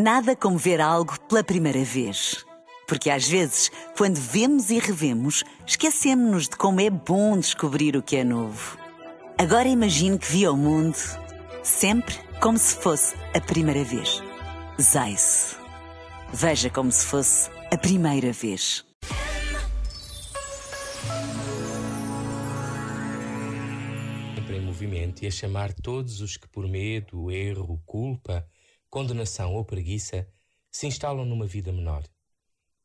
Nada como ver algo pela primeira vez. Porque às vezes, quando vemos e revemos, esquecemos-nos de como é bom descobrir o que é novo. Agora imagine que viu o mundo sempre como se fosse a primeira vez. Zais. Veja como se fosse a primeira vez. Sempre em movimento e a chamar todos os que por medo, erro, culpa, condenação ou preguiça se instalam numa vida menor.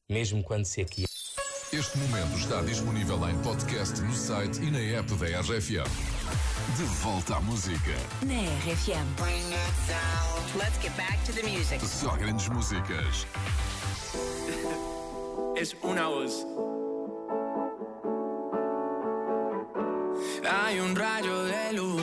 Mesmo quando se aqui. Este momento está disponível em podcast no site e na app da RFM. De volta à música. Na RFM. Let's get back to the music. Só grandes músicas. es una voz. Hay un rayo de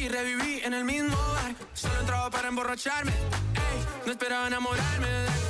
Morí, reviví en el mismo bar. Solo entraba para emborracharme, no esperaba enamorarme de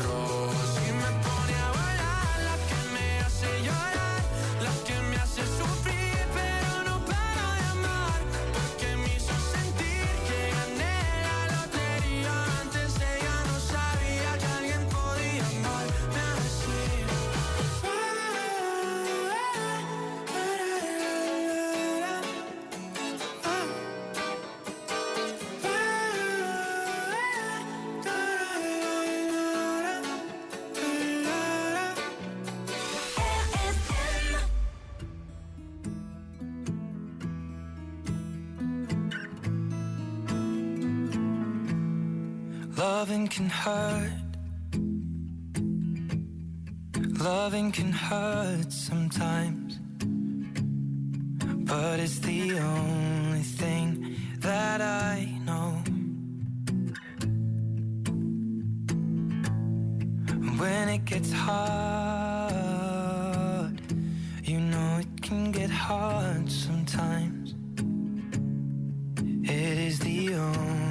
Loving can hurt. Loving can hurt sometimes. But it's the only thing that I know. When it gets hard, you know it can get hard sometimes. It is the only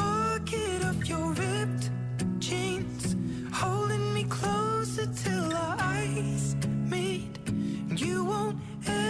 won't